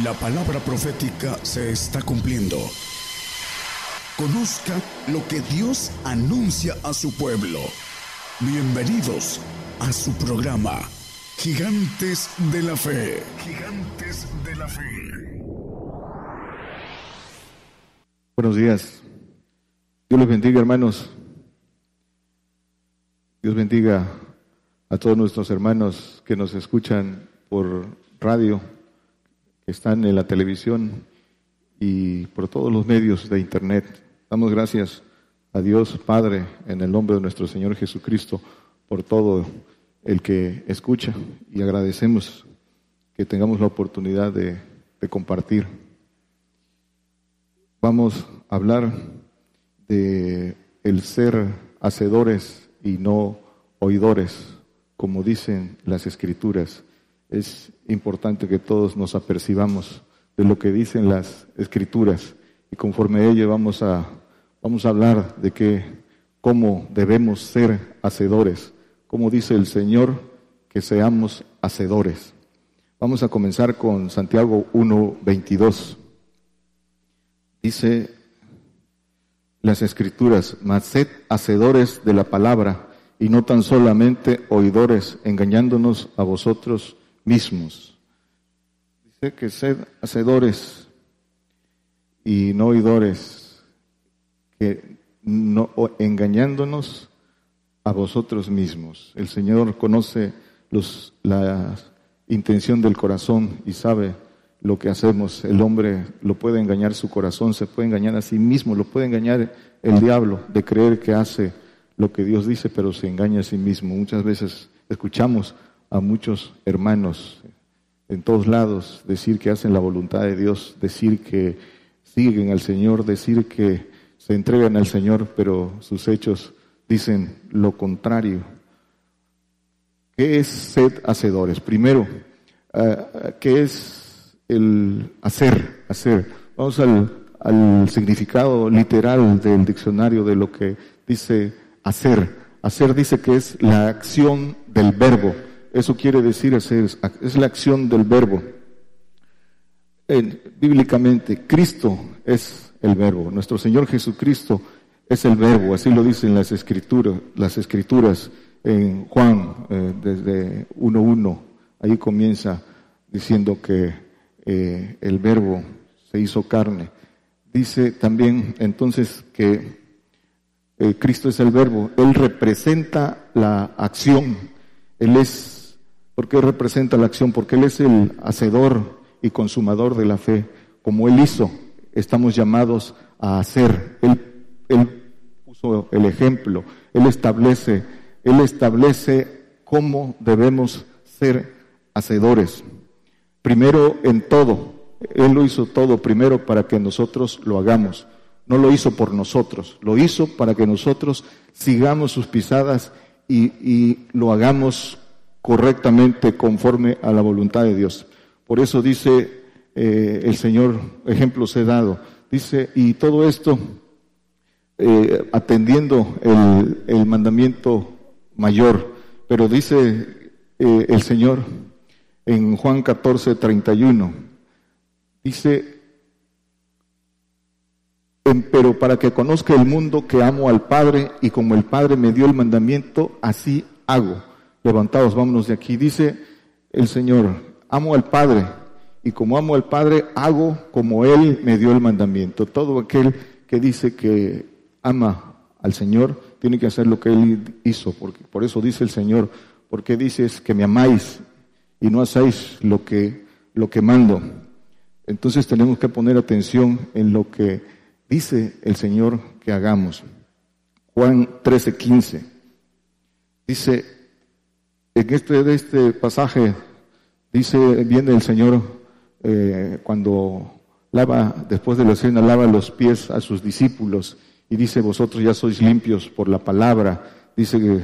La palabra profética se está cumpliendo. Conozca lo que Dios anuncia a su pueblo. Bienvenidos a su programa, Gigantes de la Fe. Gigantes de la Fe. Buenos días. Dios los bendiga, hermanos. Dios bendiga a todos nuestros hermanos que nos escuchan por radio que están en la televisión y por todos los medios de Internet. Damos gracias a Dios Padre en el nombre de nuestro Señor Jesucristo por todo el que escucha y agradecemos que tengamos la oportunidad de, de compartir. Vamos a hablar de el ser hacedores y no oidores, como dicen las escrituras es importante que todos nos apercibamos de lo que dicen las escrituras y conforme a ello vamos a, vamos a hablar de que cómo debemos ser hacedores, como dice el Señor, que seamos hacedores. Vamos a comenzar con Santiago 1.22. Dice las escrituras, mas sed hacedores de la palabra y no tan solamente oidores, engañándonos a vosotros mismos. Dice que sed hacedores y no oidores, que no engañándonos a vosotros mismos. El Señor conoce los, la intención del corazón y sabe lo que hacemos. El hombre lo puede engañar su corazón, se puede engañar a sí mismo, lo puede engañar el diablo de creer que hace lo que Dios dice, pero se engaña a sí mismo. Muchas veces escuchamos a muchos hermanos en todos lados decir que hacen la voluntad de Dios, decir que siguen al Señor, decir que se entregan al Señor, pero sus hechos dicen lo contrario. ¿Qué es sed hacedores? Primero, eh, ¿qué es el hacer? Hacer. Vamos al significado literal del diccionario de lo que dice hacer. Hacer dice que es la acción del verbo eso quiere decir hacer, es la acción del verbo. bíblicamente, Cristo es el verbo. Nuestro Señor Jesucristo es el verbo, así lo dicen las escrituras, las escrituras en Juan eh, desde 1.1. Ahí comienza diciendo que eh, el verbo se hizo carne. Dice también entonces que eh, Cristo es el verbo. Él representa la acción. Él es porque representa la acción, porque Él es el hacedor y consumador de la fe. Como Él hizo, estamos llamados a hacer. Él, él puso el ejemplo, Él establece, Él establece cómo debemos ser hacedores. Primero en todo, Él lo hizo todo primero para que nosotros lo hagamos. No lo hizo por nosotros, lo hizo para que nosotros sigamos sus pisadas y, y lo hagamos correctamente conforme a la voluntad de Dios. Por eso dice eh, el Señor, ejemplos he dado, dice, y todo esto eh, atendiendo el, mandamiento mayor, pero dice eh, el Señor en Juan 14, 31, dice, pero para que conozca el mundo que amo al Padre y como el Padre me dio el mandamiento, así hago levantados, vámonos de aquí. Dice el Señor, amo al Padre y como amo al Padre, hago como Él me dio el mandamiento. Todo aquel que dice que ama al Señor tiene que hacer lo que Él hizo, porque por eso dice el Señor, porque dices que me amáis y no hacéis lo que, lo que mando. Entonces tenemos que poner atención en lo que dice el Señor que hagamos. Juan 13, 15. Dice, en este, de este pasaje dice, viene el Señor eh, cuando lava, después de la cena, lava los pies a sus discípulos y dice, vosotros ya sois limpios por la palabra. Dice que,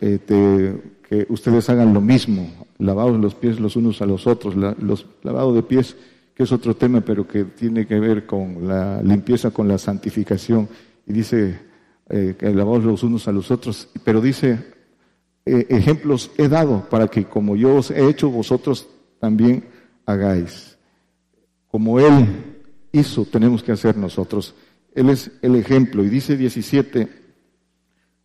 eh, ustedes hagan lo mismo, lavados los pies los unos a los otros, los lavados de pies, que es otro tema, pero que tiene que ver con la limpieza, con la santificación. Y dice eh, que lavados los unos a los otros, pero dice, eh, ejemplos he dado para que como yo os he hecho, vosotros también hagáis. como Él hizo, tenemos que hacer nosotros. Él es el ejemplo. Y dice 17,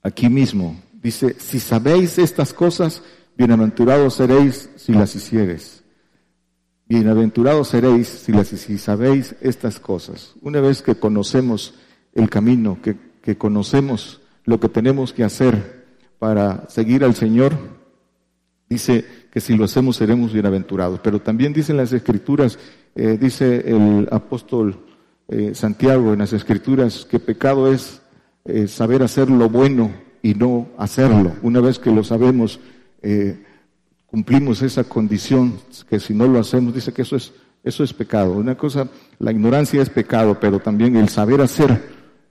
aquí mismo, dice, si sabéis estas cosas, bienaventurados seréis si las hicieres. Bienaventurados seréis si, las, si sabéis estas cosas. Una vez que conocemos el camino, que, que conocemos lo que tenemos que hacer para seguir al Señor, dice que si lo hacemos seremos bienaventurados. Pero también dicen las escrituras, eh, dice el apóstol eh, Santiago en las escrituras, que pecado es eh, saber hacer lo bueno y no hacerlo. Una vez que lo sabemos, cumplimos esa condición, que si no lo hacemos, dice que eso es, eso es pecado. Una cosa, la ignorancia es pecado, pero también el saber hacer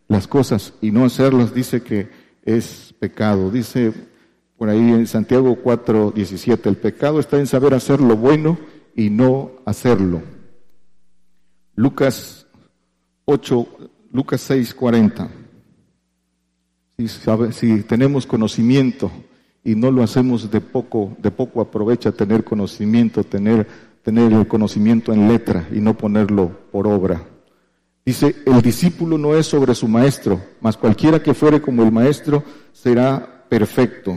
las cosas y no hacerlas dice que es pecado. Dice por ahí en Santiago 4, 17, el pecado está en saber hacer lo bueno y no hacerlo. Lucas 8, Lucas 6, 40. Si, si tenemos conocimiento y no lo hacemos de poco, de poco aprovecha tener conocimiento, tener, tener el conocimiento en letra y no ponerlo por obra. Dice, el discípulo no es sobre su maestro, mas cualquiera que fuere como el maestro será perfecto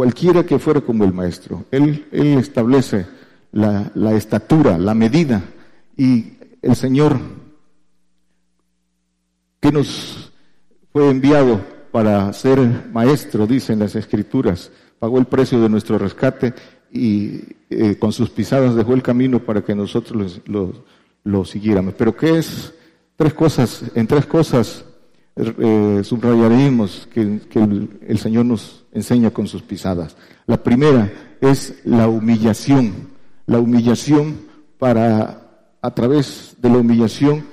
cualquiera que fuera como el maestro. Él, él establece la, la, estatura, la medida, y el Señor que nos fue enviado para ser maestro, dicen las escrituras, pagó el precio de nuestro rescate y eh, con sus pisadas dejó el camino para que nosotros lo, lo siguiéramos. Pero ¿qué es? Tres cosas, en tres cosas eh, subrayaremos que, el, Señor nos enseña con sus pisadas. La primera es la humillación, la humillación para, a través de la humillación,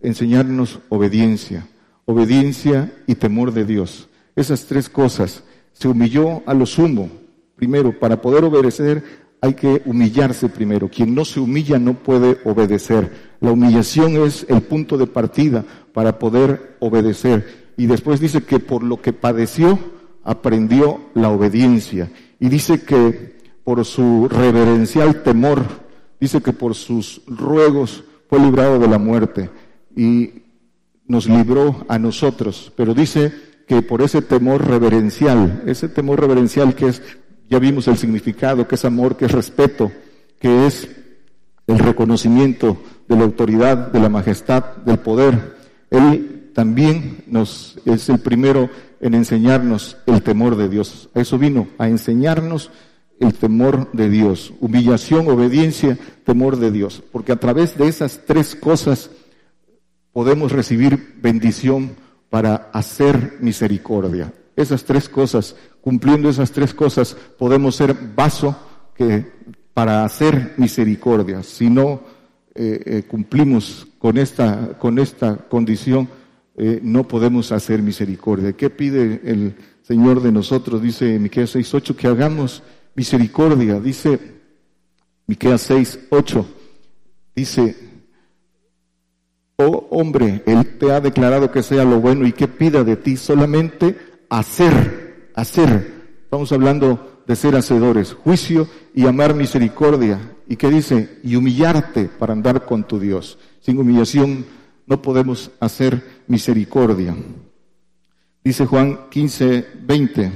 enseñarnos obediencia, obediencia y temor de Dios. Esas tres cosas. Se humilló a lo sumo, primero, para poder obedecer hay que humillarse primero. Quien no se humilla no puede obedecer. La humillación es el punto de partida para poder obedecer. Y después dice que por lo que padeció, aprendió la obediencia. Y dice que por su reverencial temor, dice que por sus ruegos fue librado de la muerte y nos libró a nosotros. Pero dice que por ese temor reverencial, ese temor reverencial que es ya vimos el significado, que es amor, que es respeto, que es el reconocimiento de la autoridad, de la majestad, del poder. Él también nos es el primero en enseñarnos el temor de Dios. A eso vino, a enseñarnos el temor de Dios. Humillación, obediencia, temor de Dios. Porque a través de esas tres cosas podemos recibir bendición para hacer misericordia. Esas tres cosas cumpliendo esas tres cosas, podemos ser vaso que, para hacer misericordia. Si no eh, eh, cumplimos con esta, con esta condición, eh, no podemos hacer misericordia. ¿Qué pide el Señor de nosotros? Dice Miqueas 6.8, que hagamos misericordia. Dice Miqueas 6.8, dice, oh hombre, Él te ha declarado que sea lo bueno y que pida de ti solamente hacer hacer. Estamos hablando de ser hacedores, juicio y amar misericordia. ¿Y qué dice? Y humillarte para andar con tu Dios. Sin humillación no podemos hacer misericordia. Dice Juan 15, 20,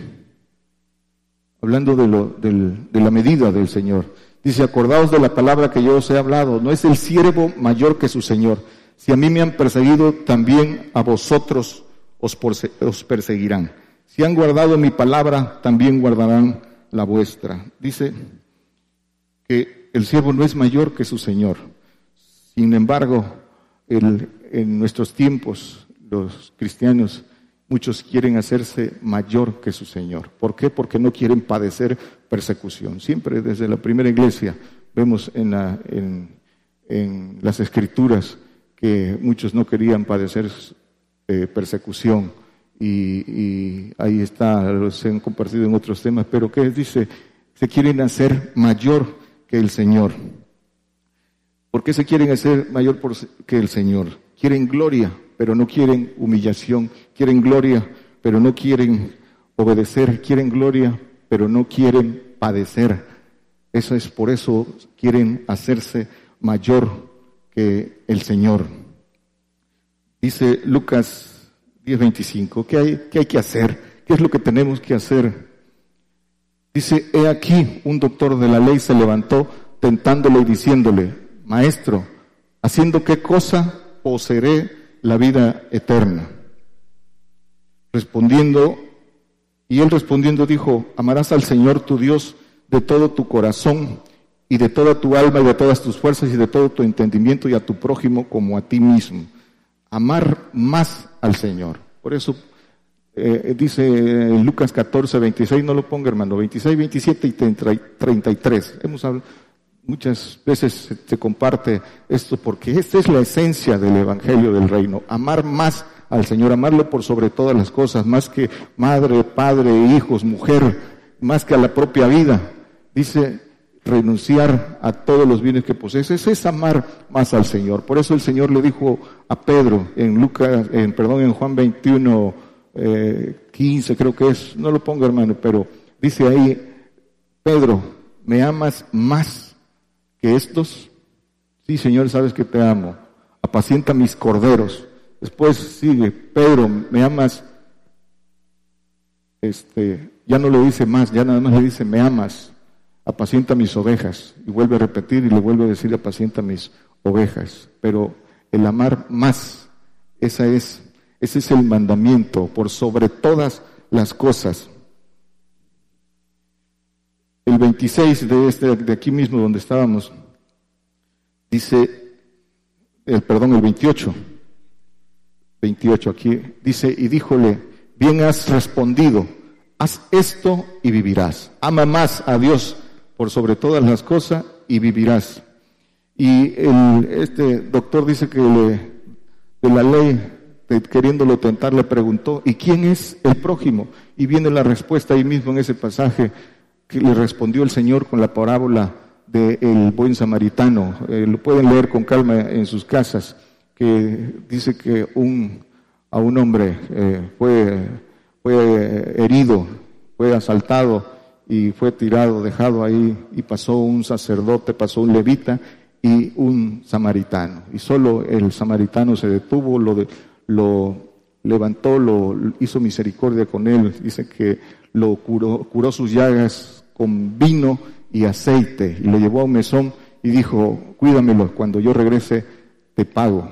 hablando de, lo, de la medida del Señor. Dice, acordaos de la palabra que yo os he hablado, no es el siervo mayor que su Señor. Si a mí me han perseguido, también a vosotros os, os perseguirán. Si han guardado mi palabra, también guardarán la vuestra. Dice que el siervo no es mayor que su Señor. Sin embargo, en nuestros tiempos, los cristianos, muchos quieren hacerse mayor que su Señor. ¿Por qué? Porque no quieren padecer persecución. Siempre desde la primera iglesia vemos en, las escrituras que muchos no querían padecer eh, persecución y, ahí está, se han compartido en otros temas, pero que dice, se quieren hacer mayor que el Señor. ¿Por qué se quieren hacer mayor que el Señor? Quieren gloria, pero no quieren humillación, quieren gloria, pero no quieren obedecer, quieren gloria, pero no quieren padecer. Eso es por eso quieren hacerse mayor que el Señor. Dice Lucas 10:25, ¿qué hay, ¿qué hay que hacer? ¿Qué es lo que tenemos que hacer? Dice, he aquí, un doctor de la ley se levantó tentándole y diciéndole, Maestro, ¿haciendo qué cosa poseeré la vida eterna? Respondiendo, y él respondiendo dijo, amarás al Señor tu Dios de todo tu corazón y de toda tu alma y de todas tus fuerzas y de todo tu entendimiento y a tu prójimo como a ti mismo. Amar más al Señor. Por eso eh, dice Lucas 14, 26, no lo ponga hermano, 26, 27 y 33. Hemos hablado, muchas veces se, comparte esto porque esta es la esencia del Evangelio del Reino, amar más al Señor, amarlo por sobre todas las cosas, más que madre, padre, hijos, mujer, más que a la propia vida. Dice, renunciar a todos los bienes que posees, es amar más al Señor. Por eso el Señor le dijo a Pedro en Lucas, en, perdón, en Juan 21, 15 eh, creo que es, no lo pongo hermano, pero dice ahí, Pedro, ¿me amas más que estos? Sí, Señor, sabes que te amo. Apacienta mis corderos. Después sigue, Pedro, ¿me amas? Este, ya no le dice más, ya nada más le dice, ¿me amas? Apacienta mis ovejas. Y vuelve a repetir y le vuelve a decir, apacienta mis ovejas. Pero el amar más, esa es ese es el mandamiento por sobre todas las cosas. El 26 de, este, de aquí mismo donde estábamos, dice, el, perdón, el 28, 28 aquí, dice, y díjole, bien has respondido, haz esto y vivirás. Ama más a Dios por sobre todas las cosas y vivirás. Y este doctor dice que le, de la ley queriéndolo tentar, le preguntó, ¿y quién es el prójimo? Y viene la respuesta ahí mismo en ese pasaje que le respondió el Señor con la parábola del buen samaritano. Eh, lo pueden leer con calma en sus casas, que dice que un, a un hombre eh, fue, fue herido, fue asaltado y fue tirado, dejado ahí, y pasó un sacerdote, pasó un levita y un samaritano. Y solo el samaritano se detuvo, lo, de, lo levantó, lo hizo misericordia con él, dice que lo curó, curó sus llagas con vino y aceite y lo llevó a un mesón y dijo, cuídamelo, cuando yo regrese te pago.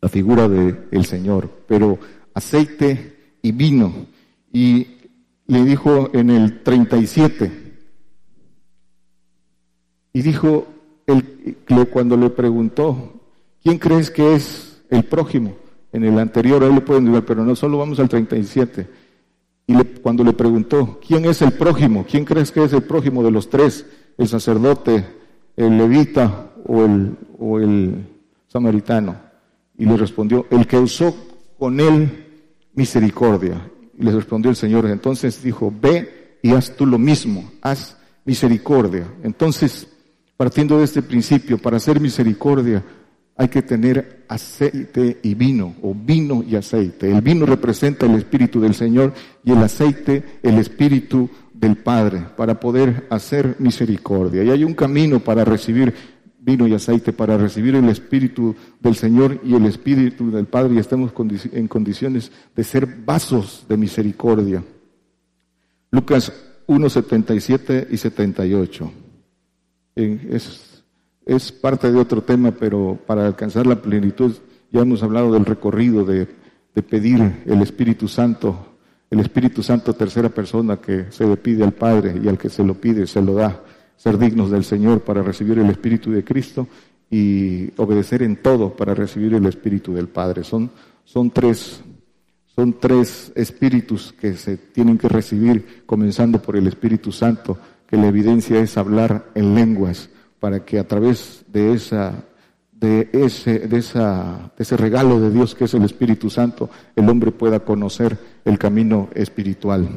La figura del Señor, pero aceite y vino. Y le dijo en el 37, y dijo, el, cuando le preguntó, ¿quién crees que es el prójimo? en el anterior, ahí lo pueden ver, pero no solo vamos al 37. Y cuando le preguntó, ¿quién es el prójimo? ¿Quién crees que es el prójimo de los tres? ¿El sacerdote, el levita o el, o el samaritano? Y le respondió, el que usó con él misericordia. Le respondió el Señor, entonces dijo, ve y haz tú lo mismo, haz misericordia. Entonces, partiendo de este principio, para hacer misericordia, hay que tener aceite y vino, o vino y aceite. El vino representa el Espíritu del Señor y el aceite el Espíritu del Padre, para poder hacer misericordia. Y hay un camino para recibir vino y aceite, para recibir el Espíritu del Señor y el Espíritu del Padre, y estamos en condiciones de ser vasos de misericordia. Lucas 1, 77 y 78. Es es parte de otro tema, pero para alcanzar la plenitud ya hemos hablado del recorrido de, pedir el Espíritu Santo, el Espíritu Santo tercera persona que se le pide al Padre y al que se lo pide se lo da, ser dignos del Señor para recibir el Espíritu de Cristo y obedecer en todo para recibir el Espíritu del Padre. Son, son tres son tres espíritus que se tienen que recibir, comenzando por el Espíritu Santo, que la evidencia es hablar en lenguas, para que a través de esa de ese, de, esa, de ese regalo de Dios que es el Espíritu Santo, el hombre pueda conocer el camino espiritual.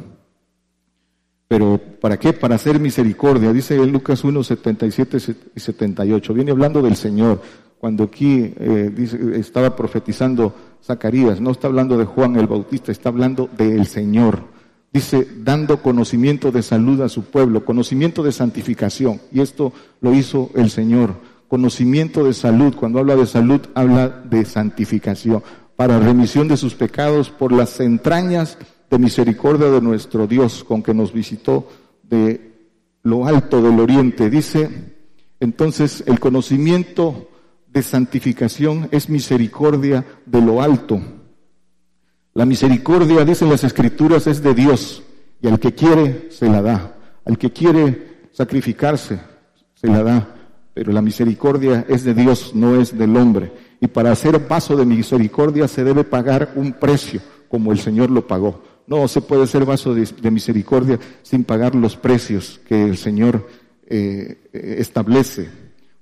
Pero ¿para qué? Para hacer misericordia. Dice en Lucas 1, 77 y 78. Viene hablando del Señor. Cuando aquí eh, dice, estaba profetizando Zacarías, no está hablando de Juan el Bautista, está hablando del Señor dice, dando conocimiento de salud a su pueblo, conocimiento de santificación. Y esto lo hizo el Señor conocimiento de salud. Cuando habla de salud, habla de santificación, para remisión de sus pecados por las entrañas de misericordia de nuestro Dios, con que nos visitó de lo alto del oriente. Dice, entonces, el conocimiento de santificación es misericordia de lo alto. La misericordia, dicen las escrituras, es de Dios y al que quiere se la da. Al que quiere sacrificarse se la da. Pero la misericordia es de Dios, no es del hombre. Y para hacer vaso de misericordia se debe pagar un precio, como el Señor lo pagó. No se puede ser vaso de, misericordia sin pagar los precios que el Señor eh, establece.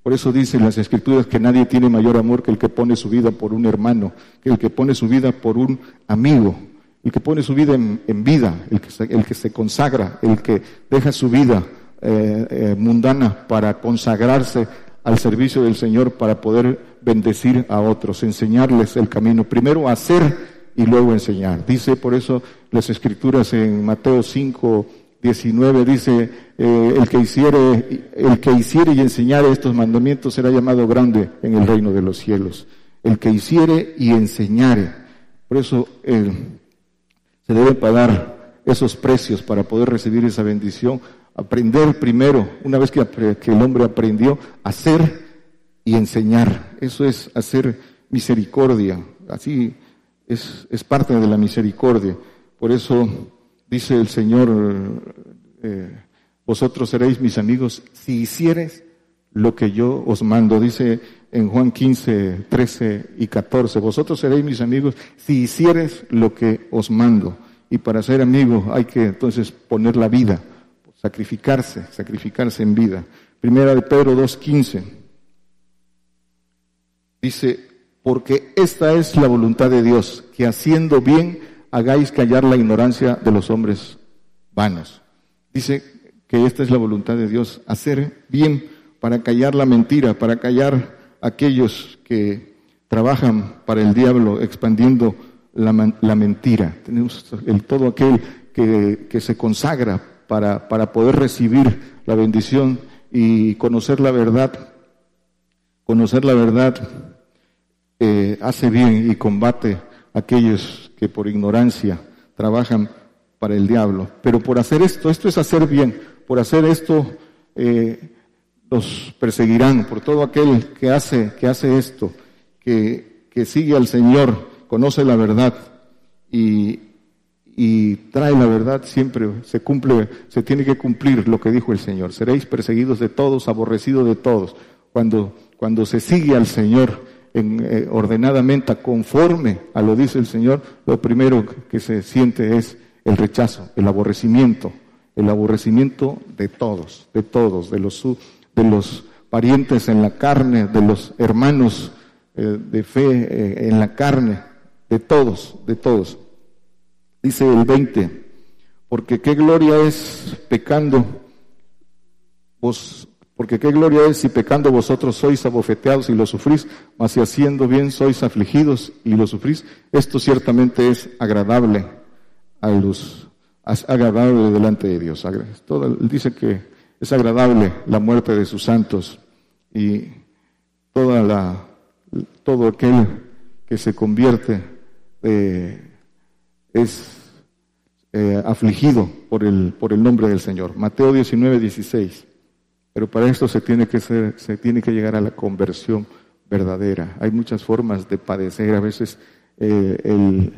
Por eso dicen las escrituras que nadie tiene mayor amor que el que pone su vida por un hermano, que el que pone su vida por un amigo, el que pone su vida en, vida, el que, se, consagra, el que deja su vida eh, eh, mundana para consagrarse al servicio del Señor para poder bendecir a otros, enseñarles el camino. Primero hacer y luego enseñar. Dice por eso las escrituras en Mateo 5, 19 dice, eh, el que hiciere, el que hiciere y enseñare estos mandamientos será llamado grande en el reino de los cielos. El que hiciere y enseñare. Por eso se deben pagar esos precios para poder recibir esa bendición. Aprender primero, una vez que el hombre aprendió, hacer y enseñar. Eso es hacer misericordia. Así es, es parte de la misericordia. Por eso dice el Señor, eh, vosotros seréis mis amigos si hicieres lo que yo os mando. Dice en Juan 15, 13 y 14, vosotros seréis mis amigos si hicieres lo que os mando. Y para ser amigo hay que entonces poner la vida, sacrificarse, sacrificarse en vida. Primera de Pedro 2.15 dice, porque esta es la voluntad de Dios, que haciendo bien hagáis callar la ignorancia de los hombres vanos. Dice que esta es la voluntad de Dios, hacer bien para callar la mentira, para callar aquellos que trabajan para el diablo expandiendo la, mentira. Tenemos el todo aquel que, que se consagra para, para poder recibir la bendición y conocer la verdad, conocer la verdad eh, hace bien y combate a aquellos que por ignorancia trabajan para el diablo. Pero por hacer esto, esto es hacer bien, por hacer esto eh, los perseguirán, por todo aquel que hace, que hace esto, que, que sigue al Señor, conoce la verdad y, y trae la verdad, siempre se cumple, se tiene que cumplir lo que dijo el Señor. Seréis perseguidos de todos, aborrecidos de todos. Cuando, cuando se sigue al Señor, en, eh, ordenadamente, conforme a lo dice el Señor, lo primero que se siente es el rechazo, el aborrecimiento, el aborrecimiento de todos, de todos, de los, de los parientes en la carne, de los hermanos eh, de fe eh, en la carne, de todos, de todos. Dice el 20, porque qué gloria es pecando vos porque qué gloria es si pecando vosotros sois abofeteados y lo sufrís, mas si haciendo bien sois afligidos y lo sufrís, esto ciertamente es agradable a los, agradable delante de Dios. Todo, dice que es agradable la muerte de sus santos y toda la, todo aquel que se convierte eh, es eh, afligido por el, por el nombre del Señor. Mateo 19, 16. Pero para esto se tiene que ser, se tiene que llegar a la conversión verdadera. Hay muchas formas de padecer. A veces eh, el,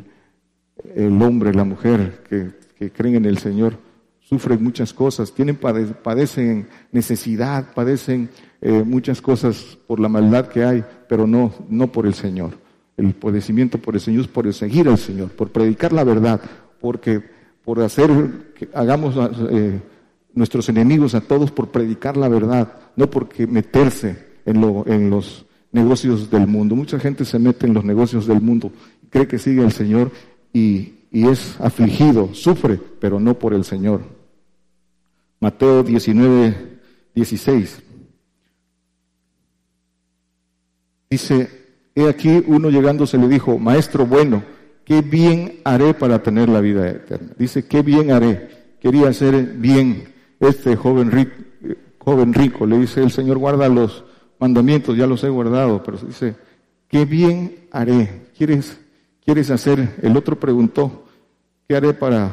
el, hombre, la mujer que, que, creen en el Señor sufren muchas cosas, tienen padecen necesidad, padecen eh, muchas cosas por la maldad que hay, pero no, no por el Señor. El padecimiento por el Señor es por seguir al Señor, por predicar la verdad, porque por hacer que hagamos eh, nuestros enemigos a todos por predicar la verdad, no porque meterse en, lo, en los negocios del mundo. Mucha gente se mete en los negocios del mundo, cree que sigue al Señor y, es afligido, sufre, pero no por el Señor. Mateo 19, 16. Dice, he aquí uno llegándose le dijo, maestro bueno, ¿qué bien haré para tener la vida eterna? Dice, ¿qué bien haré? Quería hacer bien este joven rico, joven rico, le dice el Señor, guarda los, mandamientos, ya los he guardado, pero dice, ¿qué bien haré? ¿Quieres, quieres hacer? El otro preguntó, ¿qué haré para,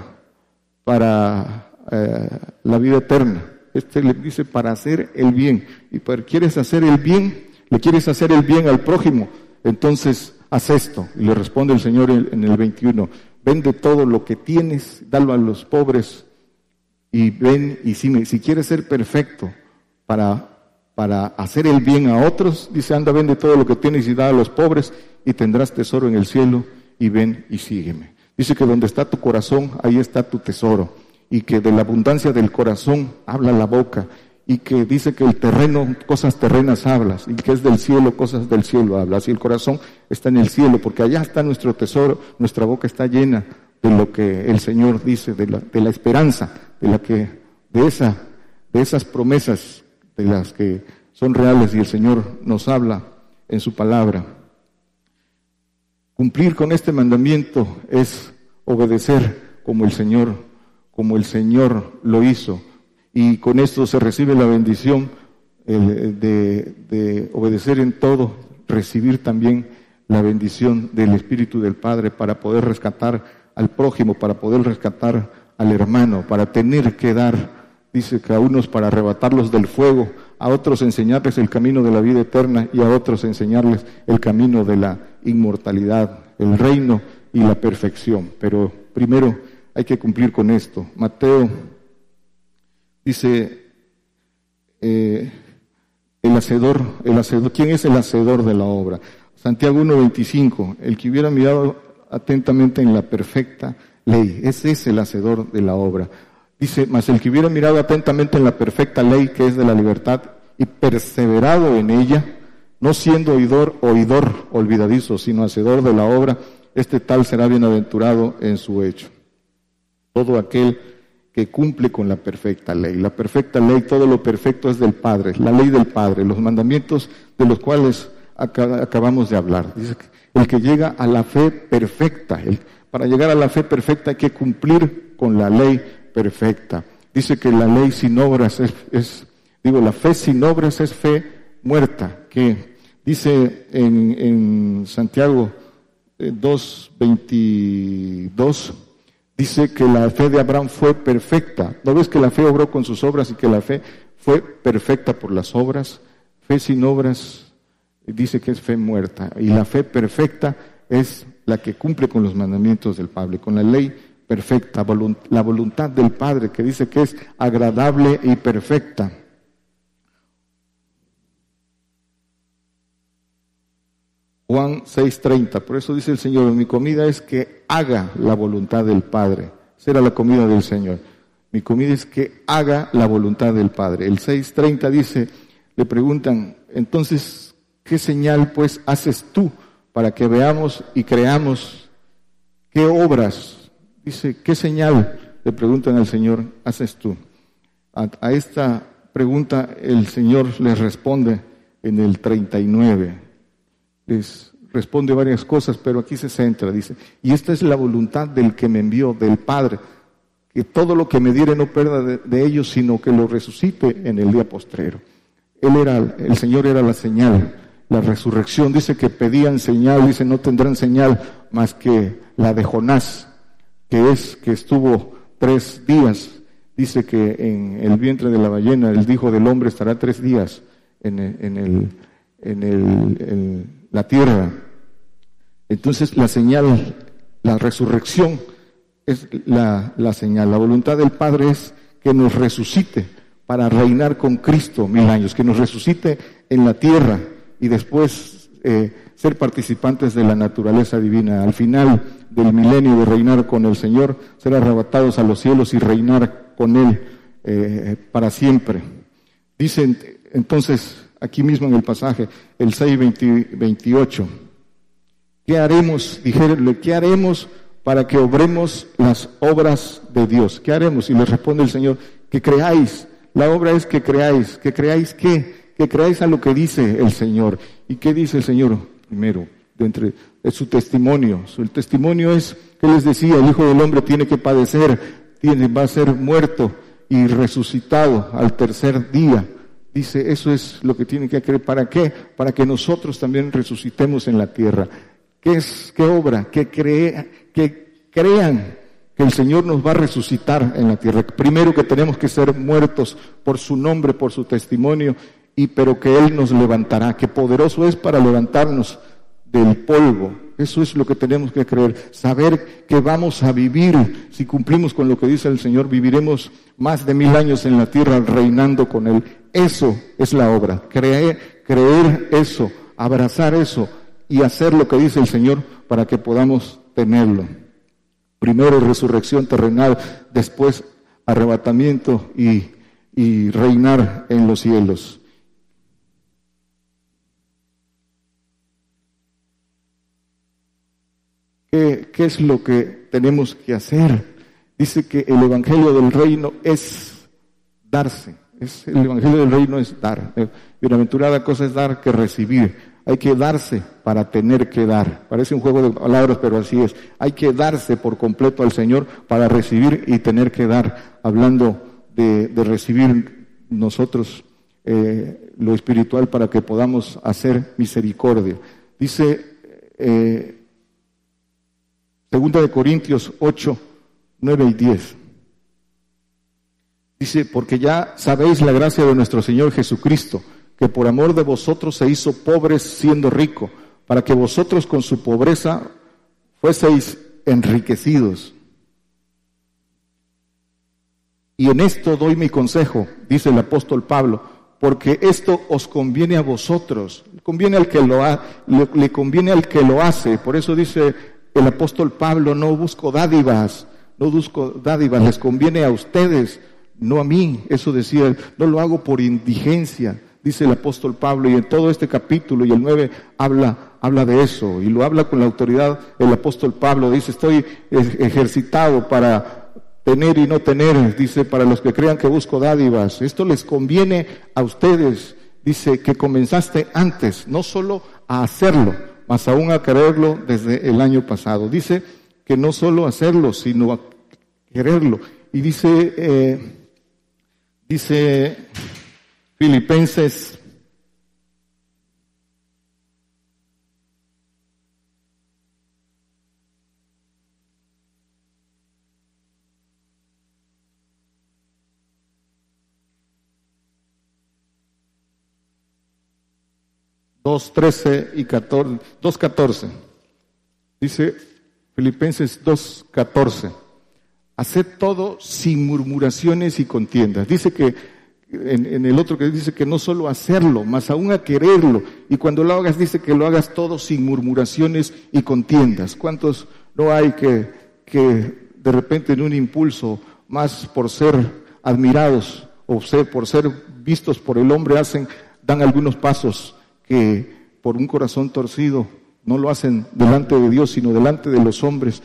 para eh, la vida eterna? Este le dice, para hacer el bien. Y para, ¿quieres hacer el bien? ¿Le quieres hacer el bien al prójimo? Entonces, haz esto. Y le responde el Señor en el 21, vende todo lo que tienes, dalo a los pobres y ven y si, si quieres ser perfecto para, para hacer el bien a otros, dice, anda, vende todo lo que tienes y da a los pobres y tendrás tesoro en el cielo y ven y sígueme. Dice que donde está tu corazón, ahí está tu tesoro. Y que de la abundancia del corazón habla la boca. Y que dice que el terreno, cosas terrenas hablas, y que es del cielo, cosas del cielo hablas, y el corazón está en el cielo, porque allá está nuestro tesoro, nuestra boca está llena de lo que el Señor dice, de la, de la esperanza, de la que, de esa, de esas promesas, de las que son reales y el Señor nos habla en su palabra. Cumplir con este mandamiento es obedecer como el Señor, como el Señor lo hizo y con esto se recibe la bendición de, obedecer en todo, recibir también la bendición del Espíritu del Padre para poder rescatar al prójimo, para poder rescatar al hermano, para tener que dar, dice que a unos para arrebatarlos del fuego, a otros enseñarles el camino de la vida eterna y a otros enseñarles el camino de la inmortalidad, el reino y la perfección. Pero primero hay que cumplir con esto. Mateo Dice, eh, el hacedor, el hacedor, ¿quién es el hacedor de la obra? Santiago 1.25, el que hubiera mirado atentamente en la perfecta ley, ese es el hacedor de la obra. Dice, mas el que hubiera mirado atentamente en la perfecta ley que es de la libertad y perseverado en ella, no siendo oidor, oidor olvidadizo, sino hacedor de la obra, este tal será bienaventurado en su hecho. Todo aquel que cumple con la perfecta ley. La perfecta ley, todo lo perfecto es del Padre, la ley del Padre, los mandamientos de los cuales acabamos de hablar. Dice que el que llega a la fe perfecta, para llegar a la fe perfecta hay que cumplir con la ley perfecta. Dice que la ley sin obras es, digo, la fe sin obras es fe muerta, que dice en, en Santiago 2.22, eh, dice que la fe de Abraham fue perfecta. ¿No ves que la fe obró con sus obras y que la fe fue perfecta por las obras? Fe sin obras dice que es fe muerta. Y la fe perfecta es la que cumple con los mandamientos del Padre, con la ley perfecta, la voluntad del Padre que dice que es agradable y perfecta. Juan 6:30. Por eso dice el Señor, mi comida es que haga la voluntad del Padre. Será la comida del Señor. Mi comida es que haga la voluntad del Padre. El 6:30 dice, le preguntan, entonces, ¿qué señal pues haces tú para que veamos y creamos? ¿Qué obras? Dice, ¿qué señal? Le preguntan al Señor, haces tú. A, esta pregunta el Señor les responde en el 39 les responde varias cosas, pero aquí se centra, dice, y esta es la voluntad del que me envió, del Padre, que todo lo que me diere no pierda de, ellos, sino que lo resucite en el día postrero. Él era, el Señor era la señal, la resurrección, dice que pedían señal, dice no tendrán señal más que la de Jonás, que es que estuvo tres días, dice que en el vientre de la ballena el Hijo del Hombre estará tres días en el, en el la tierra. Entonces la señal, la resurrección es la, señal. La voluntad del Padre es que nos resucite para reinar con Cristo mil años, que nos resucite en la tierra y después eh, ser participantes de la naturaleza divina. Al final del milenio de reinar con el Señor, ser arrebatados a los cielos y reinar con Él eh, para siempre. Dicen entonces aquí mismo en el pasaje, el 6, 28. ¿Qué haremos? Dijeronle, ¿qué haremos para que obremos las obras de Dios? ¿Qué haremos? Y le responde el Señor, que creáis. La obra es que creáis. ¿Que creáis qué? Que creáis a lo que dice el Señor. ¿Y qué dice el Señor? Primero, de entre de su testimonio. El testimonio es que les decía, el Hijo del Hombre tiene que padecer, tiene, va a ser muerto y resucitado al tercer día Dice, eso es lo que tienen que creer. ¿Para qué? Para que nosotros también resucitemos en la tierra. ¿Qué es, qué obra? Que crean que el Señor nos va a resucitar en la tierra. Primero que tenemos que ser muertos por su nombre, por su testimonio, y pero que Él nos levantará, que poderoso es para levantarnos del polvo. Eso es lo que tenemos que creer, saber que vamos a vivir, si cumplimos con lo que dice el Señor, viviremos más de mil años en la tierra reinando con Él. Eso es la obra, creer, creer eso, abrazar eso y hacer lo que dice el Señor para que podamos tenerlo. Primero resurrección terrenal, después arrebatamiento y, y reinar en los cielos. ¿Qué, ¿Qué, es lo que tenemos que hacer? Dice que el Evangelio del Reino es darse. Es, el Evangelio del Reino es dar. Eh, bienaventurada cosa es dar que recibir. Hay que darse para tener que dar. Parece un juego de palabras, pero así es. Hay que darse por completo al Señor para recibir y tener que dar. Hablando de, de recibir nosotros eh, lo espiritual para que podamos hacer misericordia. Dice eh, Segunda de Corintios 8, 9 y 10. Dice, porque ya sabéis la gracia de nuestro Señor Jesucristo que por amor de vosotros se hizo pobre siendo rico, para que vosotros con su pobreza fueseis enriquecidos. Y en esto doy mi consejo, dice el apóstol Pablo, porque esto os conviene a vosotros, conviene al que lo ha, le, le conviene al que lo hace. Por eso dice el apóstol Pablo, no busco dádivas, no busco dádivas, les conviene a ustedes, no a mí. Eso decía, no lo hago por indigencia, dice el apóstol Pablo, y en todo este capítulo y el 9 habla, habla de eso, y lo habla con la autoridad el apóstol Pablo, dice, estoy ejercitado para tener y no tener, dice, para los que crean que busco dádivas, esto les conviene a ustedes, dice, que comenzaste antes, no solo a hacerlo, más aún a quererlo desde el año pasado, dice que no solo hacerlo, sino a quererlo, y dice, eh, dice, Filipenses dos trece y catorce, dos catorce. Dice Filipenses dos catorce. Haced todo sin murmuraciones y contiendas. Dice que en, el otro que dice que no solo hacerlo, más aún a quererlo. Y cuando lo hagas, dice que lo hagas todo sin murmuraciones y contiendas. ¿Cuántos no hay que, que de repente en un impulso, más por ser admirados o ser, por ser vistos por el hombre, hacen, dan algunos pasos que por un corazón torcido no lo hacen delante de Dios, sino delante de los hombres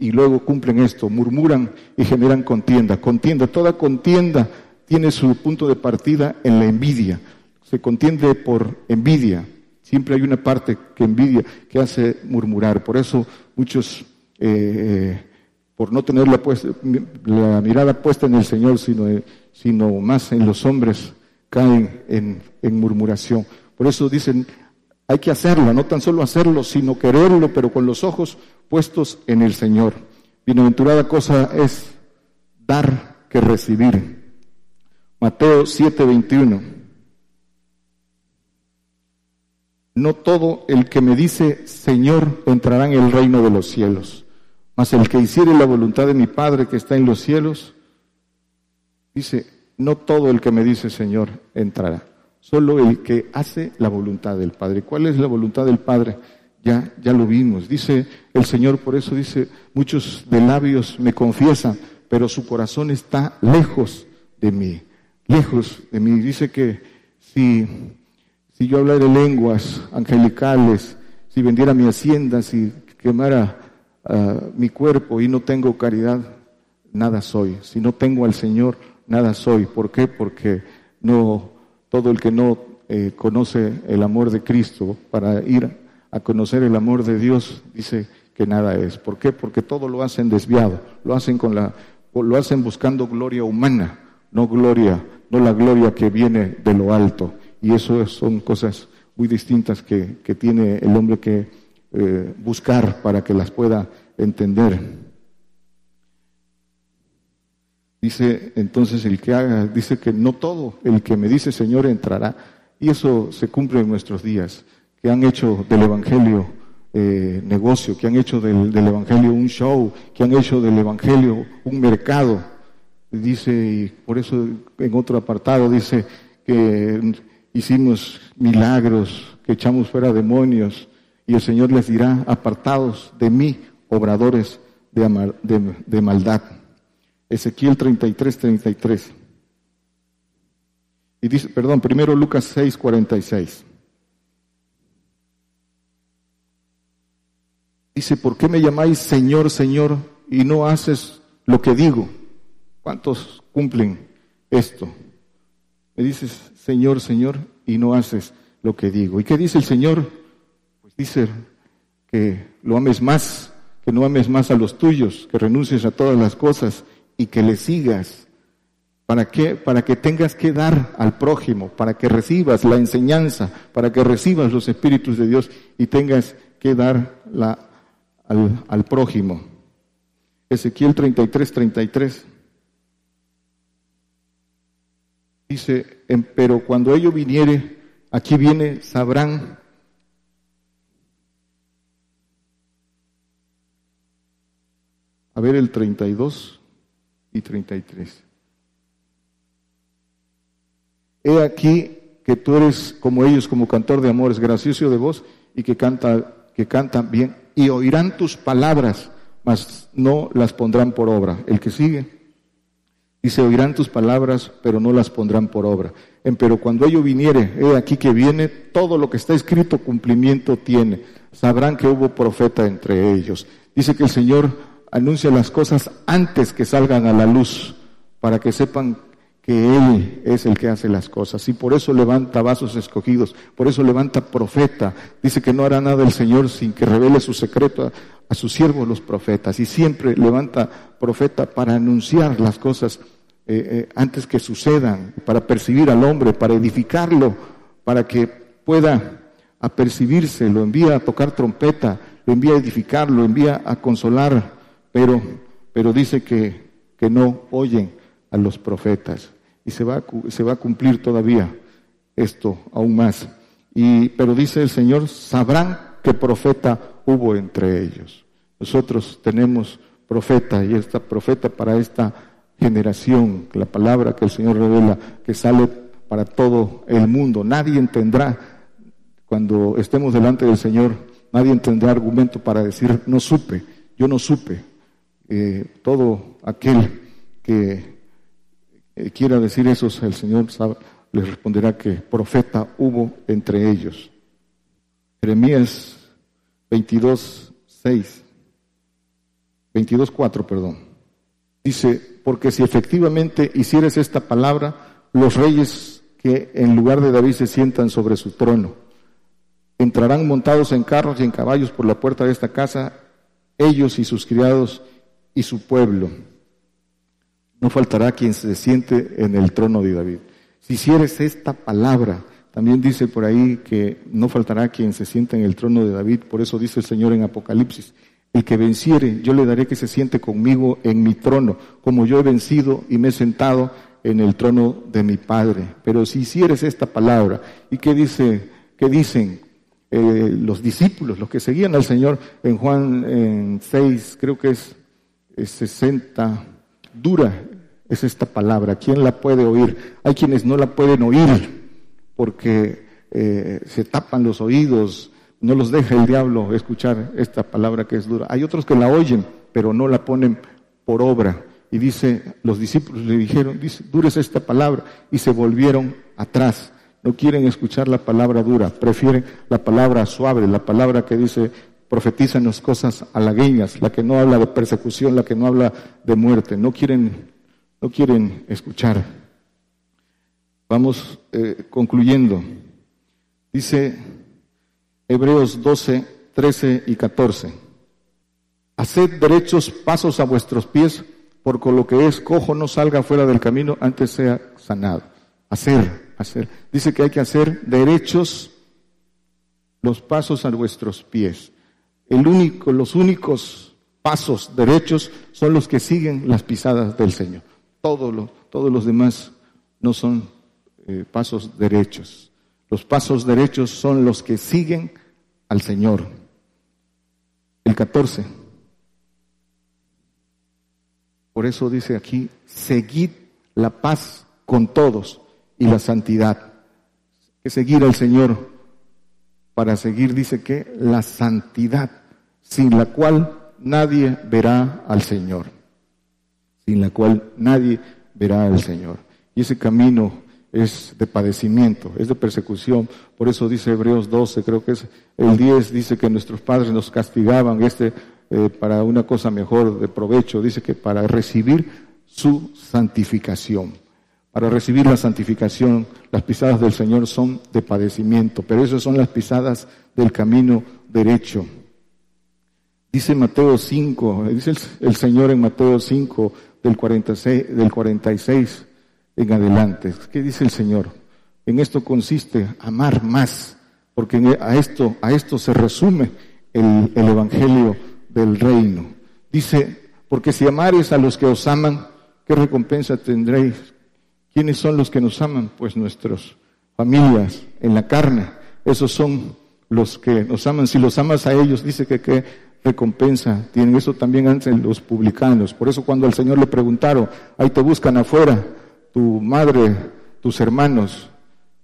y, luego cumplen esto, murmuran y generan contienda. Contienda, toda contienda tiene su punto de partida en la envidia. Se contiende por envidia. Siempre hay una parte que envidia, que hace murmurar. Por eso muchos, eh, por no tener la, la, mirada puesta en el Señor, sino, sino más en los hombres, caen en, en murmuración. Por eso dicen, hay que hacerlo, no tan solo hacerlo, sino quererlo, pero con los ojos puestos en el Señor. Bienaventurada cosa es dar que recibir. Mateo 7:21. No todo el que me dice Señor entrará en el reino de los cielos, mas el que hiciere la voluntad de mi Padre que está en los cielos, dice, no todo el que me dice Señor entrará, solo el que hace la voluntad del Padre. ¿Cuál es la voluntad del Padre? Ya, ya lo vimos. Dice el Señor, por eso dice, muchos de labios me confiesan, pero su corazón está lejos de mí lejos de mí. Dice que si, si yo hablara lenguas angelicales, si vendiera mi hacienda, si quemara uh, mi cuerpo y no tengo caridad, nada soy. Si no tengo al Señor, nada soy. ¿Por qué? Porque no todo el que no eh, conoce el amor de Cristo para ir a conocer el amor de Dios dice que nada es. ¿Por qué? Porque todo lo hacen desviado, lo hacen con la lo hacen buscando gloria humana, no gloria no la gloria que viene de lo alto. Y eso son cosas muy distintas que, tiene el hombre que eh, buscar para que las pueda entender. Dice entonces el que haga, dice que no todo el que me dice Señor entrará. Y eso se cumple en nuestros días, que han hecho del Evangelio eh, negocio, que han hecho del, Evangelio un show, que han hecho del Evangelio un mercado. Dice, y por eso en otro apartado dice que hicimos milagros, que echamos fuera demonios, y el Señor les dirá, apartados de mí, obradores de, de, maldad. Ezequiel 33, 33. Y dice, perdón, primero Lucas 6, 46. Dice, ¿por qué me llamáis Señor, Señor y no haces lo que digo? ¿Cuántos cumplen esto? Me dices, Señor, Señor, y no haces lo que digo. ¿Y qué dice el Señor? Pues dice que lo ames más, que no ames más a los tuyos, que renuncies a todas las cosas y que le sigas. ¿Para qué? Para que tengas que dar al prójimo, para que recibas la enseñanza, para que recibas los espíritus de Dios y tengas que dar la, al, al prójimo. Ezequiel 33, 33. Dice, pero cuando ello viniere, aquí viene, sabrán A ver el 32 y 33. He aquí que tú eres como ellos, como cantor de amores, gracioso de voz y que canta, que canta bien, y oirán tus palabras, mas no las pondrán por obra. El que sigue. Dice, oirán tus palabras, pero no las pondrán por obra. pero cuando ello viniere, he aquí que viene, todo lo que está escrito cumplimiento tiene. Sabrán que hubo profeta entre ellos. Dice que el Señor anuncia las cosas antes que salgan a la luz, para que sepan que Él es el que hace las cosas. Y por eso levanta vasos escogidos, por eso levanta profeta. Dice que no hará nada el Señor sin que revele su secreto a, sus siervos los profetas. Y siempre levanta profeta para anunciar las cosas eh, eh, antes que sucedan, para percibir al hombre, para edificarlo, para que pueda apercibirse, lo envía a tocar trompeta, lo envía a edificar, lo envía a consolar, pero, pero dice que, que no oyen a los profetas. Y se va, se va a cumplir todavía esto aún más. Y, pero dice el Señor, sabrán que profeta hubo entre ellos. Nosotros tenemos profeta y esta profeta para esta generación, la palabra que el Señor revela, que sale para todo el mundo. Nadie entenderá, cuando estemos delante del Señor, nadie tendrá argumento para decir, no supe, yo no supe. Eh, todo aquel que eh, quiera decir eso, el Señor le responderá que profeta hubo entre ellos. Jeremías 22, 6. 22, 4, perdón. Dice, porque si efectivamente hicieres esta palabra, los reyes que en lugar de David se sientan sobre su trono, entrarán montados en carros y en caballos por la puerta de esta casa, ellos y sus criados y su pueblo. No faltará quien se siente en el trono de David. Si hicieres esta palabra, también dice por ahí que no faltará quien se sienta en el trono de David, por eso dice el Señor en Apocalipsis, el que venciere, yo le daré que se siente conmigo en mi trono, como yo he vencido y me he sentado en el trono de mi Padre. Pero si hicieres esta palabra, ¿y qué dice, qué dicen eh, los discípulos, los que seguían al Señor en Juan en 6, creo que es, 60, dura es esta palabra. ¿Quién la puede oír? Hay quienes no la pueden oír porque eh, se tapan los oídos, no los deja el diablo escuchar esta palabra que es dura. Hay otros que la oyen, pero no la ponen por obra. Y dice, los discípulos le dijeron, dice, dura es esta palabra, y se volvieron atrás. No quieren escuchar la palabra dura, prefieren la palabra suave, la palabra que dice, profetizan cosas halagueñas, la que no habla de persecución, la que no habla de muerte. No quieren, no quieren escuchar. Vamos eh, concluyendo. Dice Hebreos 12, 13 y 14. Haced derechos pasos a vuestros pies, por lo que es cojo no salga fuera del camino, antes sea sanado. hacer, hacer. Dice que hay que hacer derechos los pasos a vuestros pies. El único, los únicos pasos derechos son los que siguen las pisadas del Señor. Todos todos los demás no son eh, pasos derechos. Los pasos derechos son los que siguen al Señor. El 14. Por eso dice aquí, seguid la paz con todos y la santidad. Que seguir al Señor para seguir, dice que la santidad, sin la cual nadie verá al Señor, sin la cual nadie verá al Señor. Y ese camino es de padecimiento, es de persecución. Por eso dice Hebreos 12, creo que es el 10, dice que nuestros padres nos castigaban este eh, para una cosa mejor de provecho, dice que para recibir su santificación. Para recibir la santificación, las pisadas del Señor son de padecimiento, pero esas son las pisadas del camino derecho. Dice Mateo 5, dice el, Señor en Mateo 5 del 46, del 46 en adelante. ¿Qué dice el Señor? En esto consiste amar más, porque a esto, a esto se resume el, el Evangelio del reino. Dice, porque si amares a los que os aman, ¿qué recompensa tendréis? ¿Quiénes son los que nos aman? Pues nuestras familias en la carne. Esos son los que nos aman. Si los amas a ellos, dice que qué recompensa tienen. Eso también hacen los publicanos. Por eso cuando al Señor le preguntaron, ahí te buscan afuera, tu madre, tus hermanos,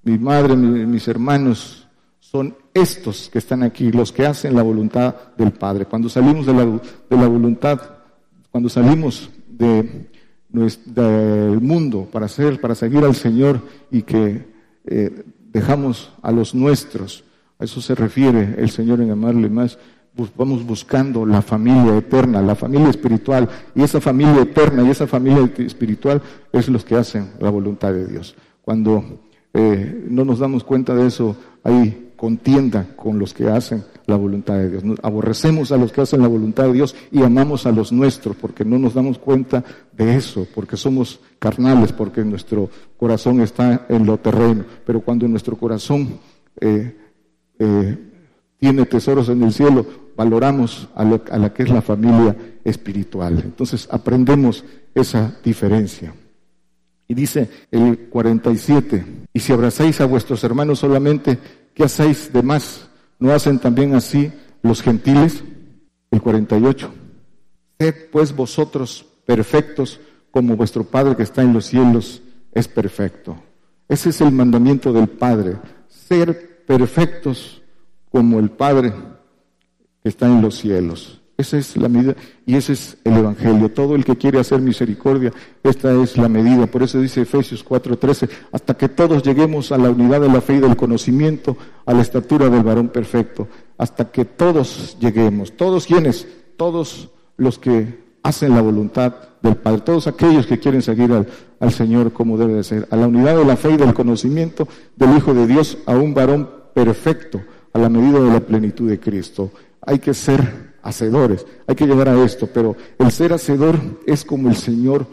mi madre, mis hermanos, son estos que están aquí, los que hacen la voluntad del Padre. Cuando salimos de la, de la voluntad, cuando salimos de del mundo para ser, para seguir al Señor y que eh, dejamos a los nuestros. A eso se refiere el Señor en amarle más. Vamos buscando la familia eterna, la familia espiritual. Y esa familia eterna y esa familia espiritual es los que hacen la voluntad de Dios. Cuando eh, no nos damos cuenta de eso, hay contienda con los que hacen la voluntad de Dios. aborrecemos a los que hacen la voluntad de Dios y amamos a los nuestros porque no nos damos cuenta de eso, porque somos carnales, porque nuestro corazón está en lo terreno. Pero cuando nuestro corazón eh, tiene tesoros en el cielo, valoramos a, a la que es la familia espiritual. Entonces aprendemos esa diferencia. Y dice el 47, y si abrazáis a vuestros hermanos solamente, ¿Qué hacéis de más? ¿No hacen también así los gentiles? El 48. Sed pues vosotros perfectos como vuestro Padre que está en los cielos es perfecto. Ese es el mandamiento del Padre, ser perfectos como el Padre que está en los cielos. Esa es la medida y ese es el Evangelio. Todo el que quiere hacer misericordia, esta es la medida. Por eso dice Efesios 4:13, hasta que todos lleguemos a la unidad de la fe y del conocimiento, a la estatura del varón perfecto. Hasta que todos lleguemos. ¿Todos quienes? Todos los que hacen la voluntad del Padre. Todos aquellos que quieren seguir al, al Señor como debe de ser. A la unidad de la fe y del conocimiento del Hijo de Dios, a un varón perfecto, a la medida de la plenitud de Cristo. Hay que ser hacedores. Hay que llegar a esto, pero el ser hacedor es como el Señor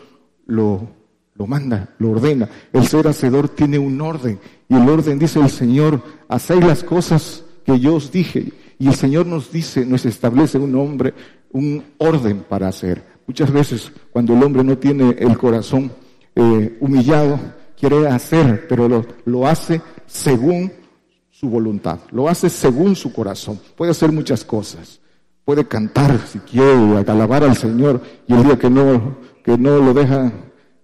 lo, lo manda, lo ordena. El ser hacedor tiene un orden y el orden dice el Señor, hacéis las cosas que yo os dije. Y el Señor nos dice, nos establece un hombre, un orden para hacer. Muchas veces cuando el hombre no tiene el corazón eh, humillado, quiere hacer, pero lo, lo hace según su voluntad, lo hace según su corazón. Puede hacer muchas cosas puede cantar si quiere, alabar al Señor, y el día que no, que no lo deja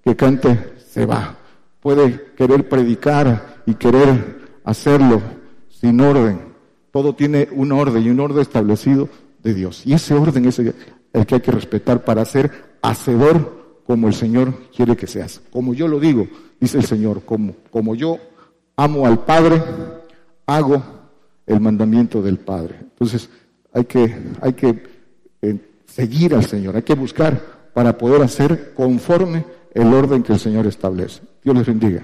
que cante, se va. Puede querer predicar y querer hacerlo sin orden. Todo tiene un orden y un orden establecido de Dios. Y ese orden es el que hay que respetar para ser hacedor como el Señor quiere que seas. Como yo lo digo, dice el Señor, como, como yo amo al Padre, hago el mandamiento del Padre. Entonces, hay que, hay que eh, seguir al Señor, hay que buscar para poder hacer conforme el orden que el Señor establece. Dios les bendiga.